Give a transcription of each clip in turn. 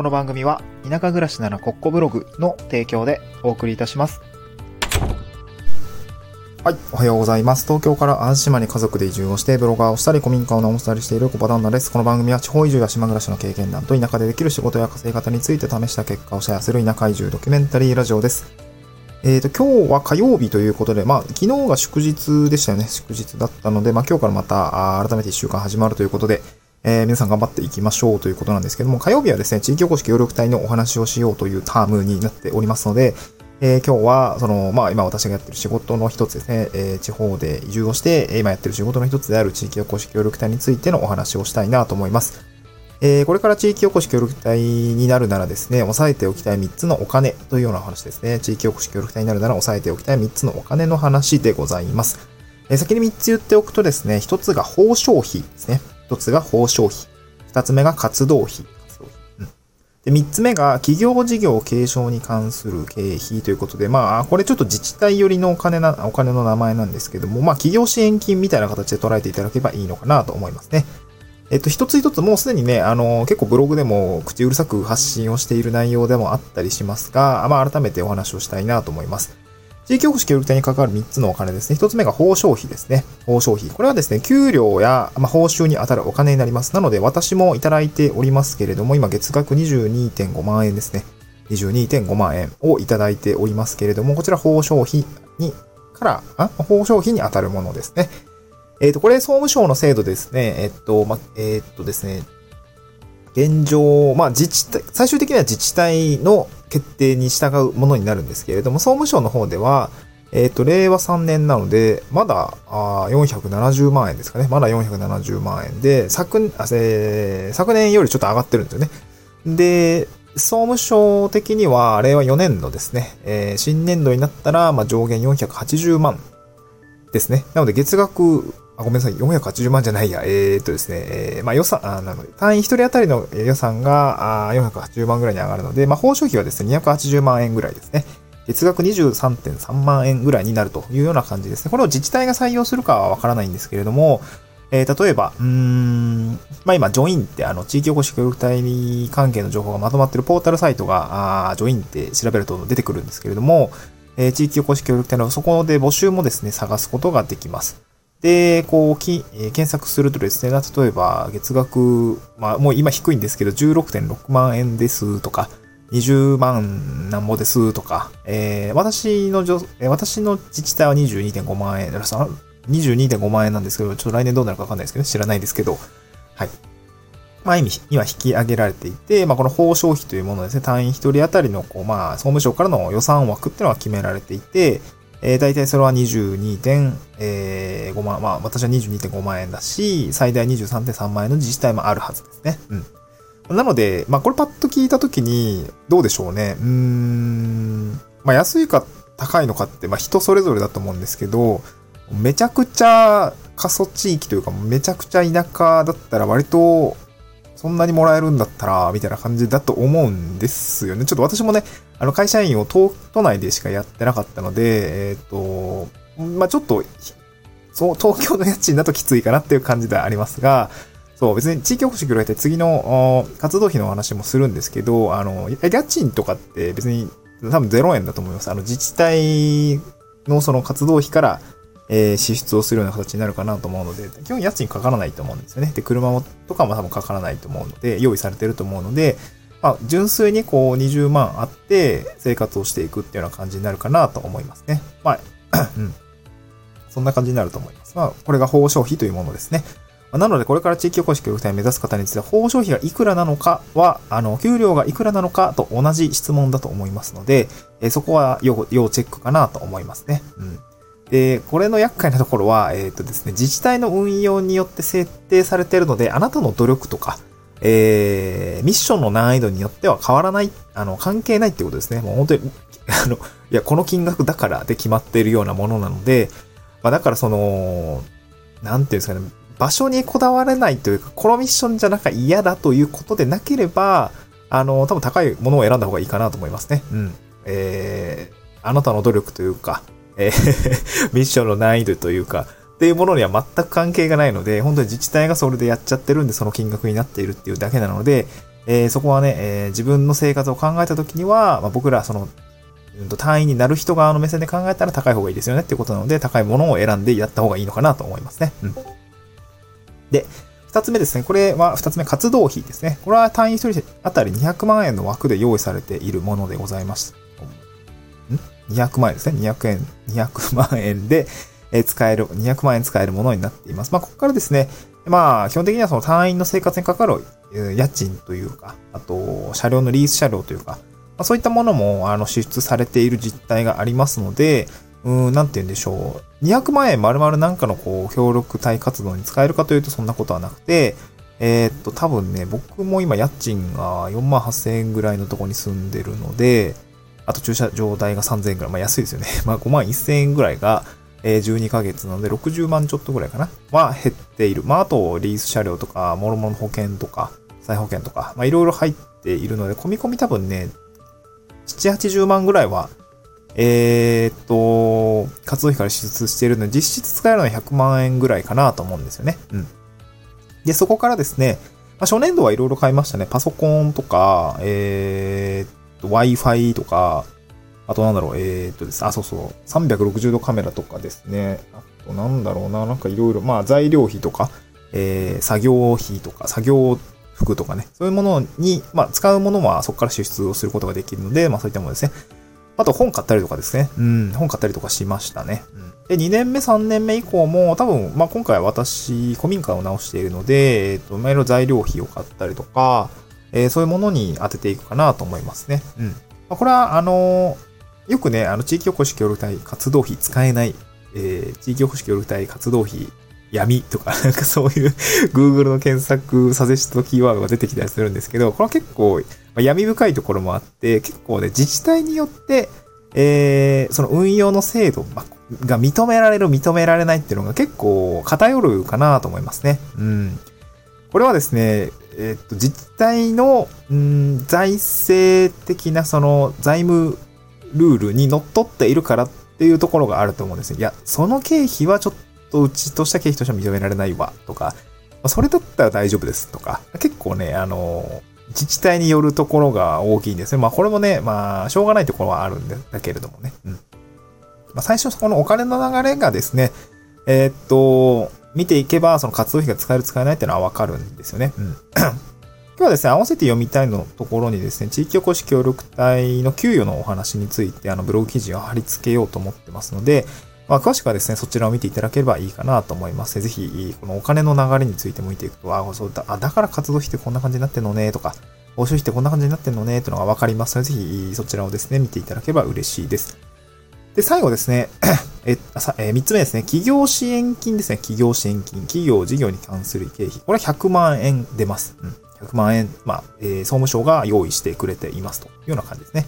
この番組は田舎暮らしならコッコブログの提供でお送りいたします。はい。おはようございます。東京から淡路島に家族で移住をして、ブロガーをしたり、古民家を直したりしているコバ旦那です。この番組は地方移住や島暮らしの経験談と田舎でできる仕事や稼ぎ方について試した結果をシェアする田舎移住ドキュメンタリーラジオです。えっ、と、今日は火曜日ということで、まあ、昨日が祝日でしたよね。祝日だったので、まあ、今日からまた、改めて1週間始まるということで、えー皆さん頑張っていきましょうということなんですけども、火曜日はですね、地域おこし協力隊のお話をしようというタームになっておりますので、えー今日は、その、まあ、今私がやってる仕事の一つですね、えー地方で移住をして、今やってる仕事の一つである地域おこし協力隊についてのお話をしたいなと思います。えーこれから地域おこし協力隊になるならですね、押さえておきたい3つのお金というような話ですね。地域おこし協力隊になるなら押さえておきたい3つのお金の話でございます。えー先に3つ言っておくとですね、1つが報奨費ですね。1つが報奨費。2つ目が活動費。で、3つ目が企業事業継承に関する経費ということで、まあ、これちょっと自治体寄りのお金な、お金の名前なんですけども、まあ、企業支援金みたいな形で捉えていただければいいのかなと思いますね。えっと、一つ一つもうすでにね、あの、結構ブログでも口うるさく発信をしている内容でもあったりしますが、まあ、改めてお話をしたいなと思います。地域おこし協力隊に関わる3つのお金ですね。1つ目が報奨費ですね。報奨費。これはですね、給料や、まあ、報酬に当たるお金になります。なので、私もいただいておりますけれども、今月額22.5万円ですね。22.5万円をいただいておりますけれども、こちら報奨費に、から、あ報奨費に当たるものですね。えっ、と、これ総務省の制度ですね。えっと、ま、えっとですね、現状、まあ自治体、最終的には自治体の決定に従うものになるんですけれども、総務省の方では、えっ、と、令和3年なので、まだあ470万円ですかね。まだ470万円で、昨、えー昨年よりちょっと上がってるんですよね。で、総務省的には、令和4年度ですね。えー新年度になったら、まあ、上限480万ですね。なので、月額、あ、ごめんなさい、480万じゃないや。えーっとですね、えーまあ予算、あなので、単位一人当たりの予算が、あ480万ぐらいに上がるので、まあ、報奨費はですね、280万円ぐらいですね。月額23.3万円ぐらいになるというような感じですね。これを自治体が採用するかはわからないんですけれども、えー例えば、うーん、まあ今、ジョインって、あの、地域おこし協力隊関係の情報がまとまってるポータルサイトが、あジョインって調べると出てくるんですけれども、えー地域おこし協力隊のそこで募集もですね、探すことができます。で、こう、きえー検索するとですね、例えば、月額、まあ、もう今低いんですけど、16.6万円ですとか、20万なんぼですとか、えー私のじょ、え私の自治体は22.5万円、22.5万円なんですけど、ちょっと来年どうなるかわかんないですけど、知らないですけど、はい。まあ、今、今引き上げられていて、まあ、この報奨費というものですね、単位一人当たりの、こう、まあ、総務省からの予算枠っていうのが決められていて、えー、大体それは22.5万、まあ、私は22.5万円だし、最大23.3万円の自治体もあるはずですね。うん。なので、まあ、これパッと聞いたときに、どうでしょうね。うーん。まあ、安いか高いのかって、まあ、人それぞれだと思うんですけど、めちゃくちゃ過疎地域というか、めちゃくちゃ田舎だったら割と、そんなにもらえるんだったら、みたいな感じだと思うんですよね。ちょっと私もね、あの、会社員を都都内でしかやってなかったので、えっ、と、まあ、ちょっと、そう、東京の家賃だときついかなっていう感じではありますが、そう、別に地域おこし協力隊次の活動費の話もするんですけど、あの、家賃とかって別に多分0円だと思います。あの、自治体のその活動費から、えー支出をするような形になるかなと思うので、基本家賃かからないと思うんですよね。で、車もとかも多分かからないと思うので、用意されてると思うので、まあ、純粋にこう20万あって生活をしていくっていうような感じになるかなと思いますね。まあ、うん。そんな感じになると思います。まあ、これが報奨費というものですね。なので、これから地域おこし協力隊を目指す方については、報奨費がいくらなのかは、あの、給料がいくらなのかと同じ質問だと思いますので、えそこは要、要チェックかなと思いますね。うん。で、これの厄介なところは、えっ、とですね、自治体の運用によって設定されているので、あなたの努力とか、えー、ミッションの難易度によっては変わらない、あの、関係ないってことですね。もう本当に、あの、いや、この金額だからで決まっているようなものなので、まあ、だからその、なんていうんですかね、場所にこだわれないというか、このミッションじゃなく嫌だということでなければ、あの、多分高いものを選んだ方がいいかなと思いますね。うん。えー、あなたの努力というか、えー ミッションの難易度というか、っていうものには全く関係がないので、本当に自治体がそれでやっちゃってるんで、その金額になっているっていうだけなので、えー、そこはね、えー、自分の生活を考えたときには、まあ、僕らその、うんと単位になる人側の目線で考えたら高い方がいいですよねっていうことなので、高いものを選んでやった方がいいのかなと思いますね。うん。で、二つ目ですね。これは二つ目、活動費ですね。これは単位一人当たり200万円の枠で用意されているものでございます。?200 万円ですね。200円、200万円でえ使える、200万円使えるものになっています。まあ、ここからですね、まあ、基本的にはその隊員の生活にかかる家賃というか、あと、車両のリース車両というか、ま、そういったものも、あの、支出されている実態がありますので、うん、なんて言うんでしょう。200万円丸々なんかのこう、協力隊活動に使えるかというとそんなことはなくて、えー、っと、多分ね、僕も今家賃が4万8000円ぐらいのとこに住んでるので、あと駐車場代が3000円ぐらい、まあ安いですよね。まあ5万1000円ぐらいが、え、12ヶ月なので60万ちょっとぐらいかなは減っている。まああとリース車両とか、もろもろ保険とか、再保険とか、まあいろいろ入っているので、込み込み多分ね、7、80万ぐらいは、えー、っと、活動費から支出しているので、実質使えるのは100万円ぐらいかなと思うんですよね。うん。で、そこからですね、まあ、初年度はいろいろ買いましたね。パソコンとか、えー、Wi-Fi とか、あとなんだろう、えー、っとですあ、そうそう、360度カメラとかですね。あとなんだろうな、なんかいろいろ、まあ材料費とか、えー、作業費とか、作業服とかね、そういうものに、まあ使うものはそこから支出をすることができるので、まあそういったものですね。あと本買ったりとかですね。うん、本買ったりとかしましたね。うんで、2年目、3年目以降も、多分、まあ、今回私、古民家を直しているので、えっ、と、いろいろ材料費を買ったりとか、えー、そういうものに当てていくかなと思いますね。うん。まあ、これは、あのー、よくね、あの、地域おこし協力隊活動費使えない、えー、地域おこし協力隊活動費闇とか、なんかそういう Google の検索サジェストキーワードが出てきたりするんですけど、これは結構、まあ、闇深いところもあって、結構ね、自治体によって、えー、その運用の制度が認められる、認められないっていうのが結構偏るかなと思いますね。うん。これはですね、えっと、自治体の、うん、財政的なその財務ルールにのっとっているからっていうところがあると思うんですよ。いや、その経費はちょっとうちとした経費としては認められないわ、とか、それだったら大丈夫ですとか、結構ね、あの、自治体によるところが大きいんですね。まあこれもね、まあしょうがないところはあるんだけれどもね。うん。まあ最初そこのお金の流れがですね、えー、っと、見ていけばその活動費が使える使えないっていうのはわかるんですよね。うん。今日はですね、合わせて読みたいのところにですね、地域おこし協力隊の給与のお話について、あの、ブログ記事を貼り付けようと思ってますので、まあ、詳しくはですね、そちらを見ていただければいいかなと思います。ぜひ、このお金の流れについても見ていくと、あ、そうだ、あ、だから活動費ってこんな感じになってんのね、とか、報酬費ってこんな感じになってんのね、というのがわかりますので、ぜひ、そちらをですね、見ていただければ嬉しいです。で、最後ですね、え、さえー、つ目ですね、企業支援金ですね、企業支援金、企業事業に関する経費。これは100万円出ます。うん。100万円、まあ、えー、総務省が用意してくれていますというような感じですね。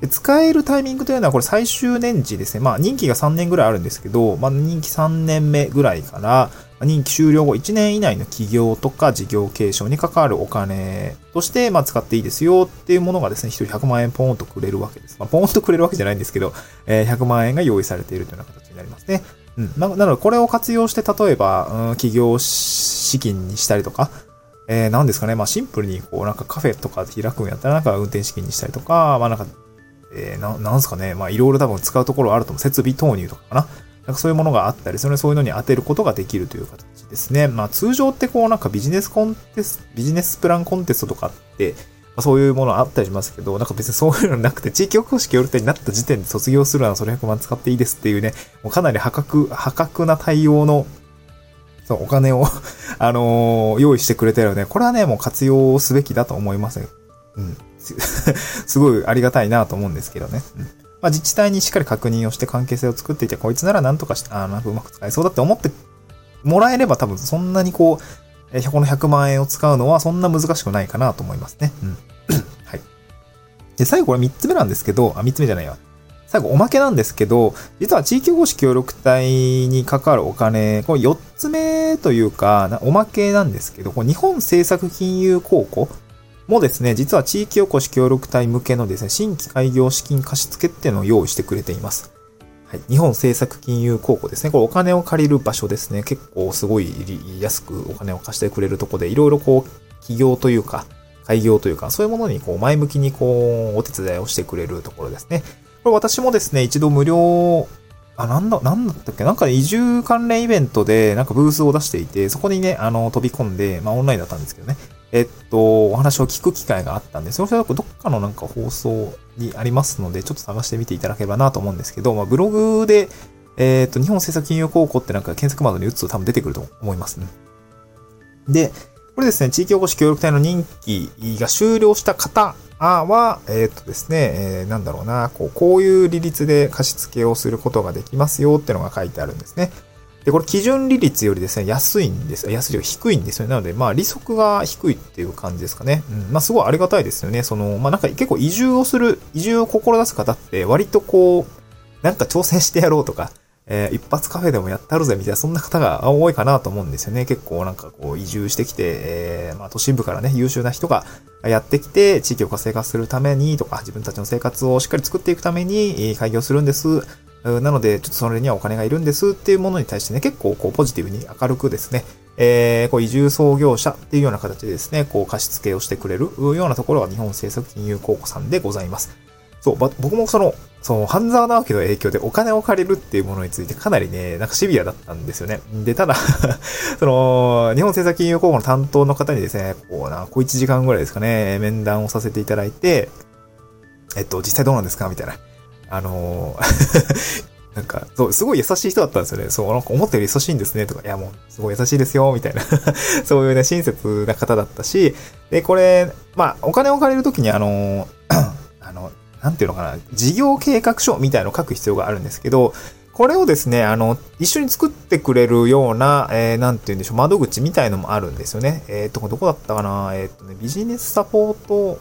で使えるタイミングというのはこれ最終年次ですね。まあ任期が3年ぐらいあるんですけど、まあ任期3年目ぐらいから、任期終了後1年以内の企業とか事業継承に関わるお金として、まあ使っていいですよっていうものがですね、1人100万円ポーンとくれるわけです。まあポーンとくれるわけじゃないんですけど、えー、100万円が用意されているというような形になりますね。うん。なのでこれを活用して例えば、うん、企業資金にしたりとか、えー、何ですかね。まあシンプルにこうなんかカフェとか開くんやったらなんか運転資金にしたりとか、まあなんかえー、な、なんすかね。まあ、いろいろ多分使うところあると思う。設備投入とかかな。なんかそういうものがあったり、それそういうのに当てることができるという形ですね。まあ、通常ってこう、なんかビジネスコンテスト、ビジネスプランコンテストとかって、まあ、そういうものあったりしますけど、なんか別にそういうのなくて、地域おこし協力隊になった時点で卒業するならそれ100万使っていいですっていうね、もうかなり破格、破格な対応の、そう、お金を あのー、用意してくれてるので、これはね、もう活用すべきだと思います。うん。すごいありがたいなと思うんですけどね。うん。まあ、自治体にしっかり確認をして関係性を作っていて、こいつならなんとかして、あなんかうまく使えそうだって思ってもらえれば多分そんなにこう、えこの100万円を使うのはそんな難しくないかなと思いますね。うん。はい。で、最後これ3つ目なんですけど、あ、3つ目じゃないよ。最後、おまけなんですけど、実は地域おこし協力隊に関わるお金、これ4つ目というか、おまけなんですけど、これ日本政策金融公庫もですね、実は地域おこし協力隊向けのですね、新規開業資金貸付っていうのを用意してくれています。はい。日本政策金融公庫ですね。これお金を借りる場所ですね。結構すごい安くお金を貸してくれるとこで、いろいろこう、企業というか、開業というか、そういうものにこう前向きにこう、お手伝いをしてくれるところですね。これ私もですね、一度無料、あ、なんだ、なんだったっけ？なんか移住関連イベントでなんかブースを出していて、そこにね、あの、飛び込んで、まあオンラインだったんですけどね。えっと、お話を聞く機会があったんで、それはどっかのなんか放送にありますので、ちょっと探してみていただければなと思うんですけど、まあブログで、えっと、日本政策金融高校ってなんか検索窓に打つと多分出てくると思いますね。で、これですね、地域おこし協力隊の任期が終了した方は、えっ、とですね、えー、なんだろうな、こう、こういう利率で貸付をすることができますよっていうのが書いてあるんですね。で、これ基準利率よりですね、安いんです。安いよ低いんですよね。なので、まあ、利息が低いっていう感じですかね。うん。まあ、すごいありがたいですよね。その、まあ、なんか結構移住をする、移住を志す方って、割とこう、なんか挑戦してやろうとか、えー、一発カフェでもやったるぜみたいな、そんな方が多いかなと思うんですよね。結構なんかこう移住してきて、えー、まあ都心部からね、優秀な人がやってきて、地域を活性化するためにとか、自分たちの生活をしっかり作っていくために開業するんです。なので、ちょっとそれにはお金がいるんですっていうものに対してね、結構こうポジティブに明るくですね、えー、こう移住創業者っていうような形でですね、こう貸し付けをしてくれるようなところが日本政策金融公庫さんでございます。そう、僕もその、その、半沢直樹の影響でお金を借りるっていうものについてかなりね、なんかシビアだったんですよね。で、ただ その、日本政策金融公庫の担当の方にですね、こうな、こう1時間ぐらいですかね、面談をさせていただいて、えっと、実際どうなんですかみたいな。あの なんか、そう、すごい優しい人だったんですよね。そう、なんか思ったより優しいんですね、とか、いやもう、すごい優しいですよ、みたいな。そういうね、親切な方だったし、で、これ、まあ、お金を借りるときに、あの、あの、なんていうのかな、事業計画書みたいのを書く必要があるんですけど、これをですね、あの、一緒に作ってくれるような、えー、なんて言うんでしょう、窓口みたいのもあるんですよね。えっ、ー、と、どこだったかな。えっ、とね、ビジネスサポート、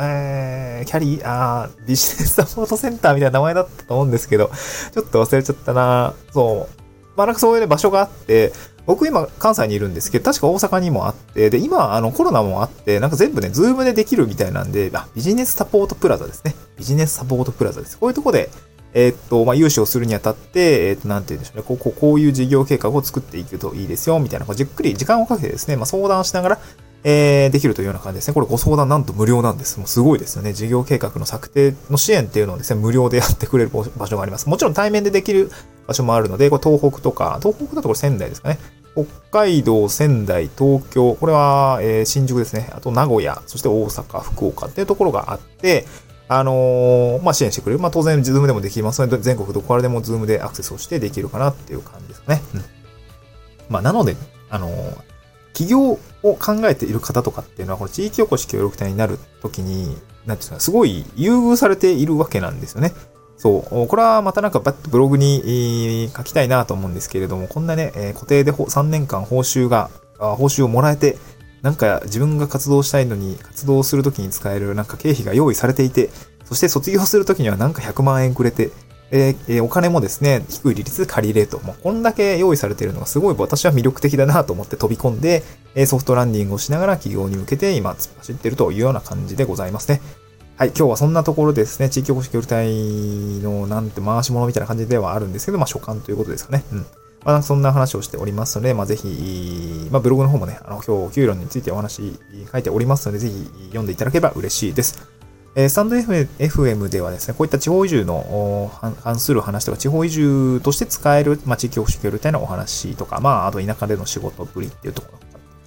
えー、キャリー、あー、ビジネスサポートセンターみたいな名前だったと思うんですけど、ちょっと忘れちゃったなそう。まあなんかそういうね、場所があって、僕今関西にいるんですけど、確か大阪にもあって、で、今あのコロナもあって、なんか全部ね、ズームでできるみたいなんで、あ、ビジネスサポートプラザですね。ビジネスサポートプラザです。こういうとこで、えー、っと、まあ、融資をするにあたって、えー、っと、なんて言うんでしょうね。こう、こうこういう事業計画を作っていくといいですよ、みたいな、こうじっくり時間をかけてですね、まあ、相談しながら、えー、できるというような感じですね。これご相談なんと無料なんです。もうすごいですよね。事業計画の策定の支援っていうのをですね、無料でやってくれる場所があります。もちろん対面でできる場所もあるので、これ東北とか、東北だとこれ仙台ですかね。北海道、仙台、東京、これは、えー、新宿ですね。あと名古屋、そして大阪、福岡っていうところがあって、あのー、まあ、支援してくれる。まあ、当然、 Zoomでもできますので、全国どこからでも Zoomでアクセスをしてできるかなっていう感じですかね。うん。まあ、なので、あのー、起業を考えている方とかっていうのは、この地域おこし協力隊になるときに、なんていうか、すごい優遇されているわけなんですよね。そう。これはまたなんかバッとブログに書きたいなと思うんですけれども、こんなね、固定で3年間報酬が、報酬をもらえて、なんか自分が活動したいのに、活動するときに使えるなんか経費が用意されていて、そして卒業するときにはなんか100万円くれて、えー、お金もですね、低い利率で借りれと。もうこんだけ用意されているのがすごい私は魅力的だなと思って飛び込んで、ソフトランディングをしながら企業に向けて今突っ走っているというような感じでございますね。はい、今日はそんなところですね、地域おこし協力隊のなんて回し物みたいな感じではあるんですけど、まあ所感ということですかね。うん。まあ、そんな話をしておりますので、まあ、ぜひ、まあ、ブログの方もね、あの、今日、給料についてお話書いておりますので、ぜひ読んでいただければ嬉しいです。えー、スタンド FM ではですね、こういった地方移住の関する話とか、地方移住として使える、まあ、地域おこし協力隊のお話とか、まあ、あと田舎での仕事ぶりっていうところ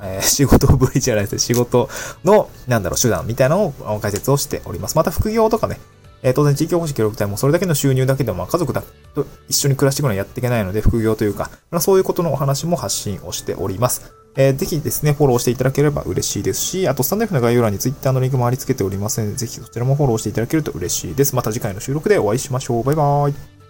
えー、仕事ぶりじゃないですね。仕事の、なんだろう、手段みたいなのを解説をしております。また副業とかね、えー、当然地域おこし協力隊もそれだけの収入だけでもま家族だと一緒に暮らしていくのはやっていけないので、副業というか、まあ、そういうことのお話も発信をしております。えー、ぜひですね、フォローしていただければ嬉しいですし、あと、スタンド F の概要欄に Twitter のリンクも貼り付けておりますので、ぜひそちらもフォローしていただけると嬉しいです。また次回の収録でお会いしましょう。バイバーイ。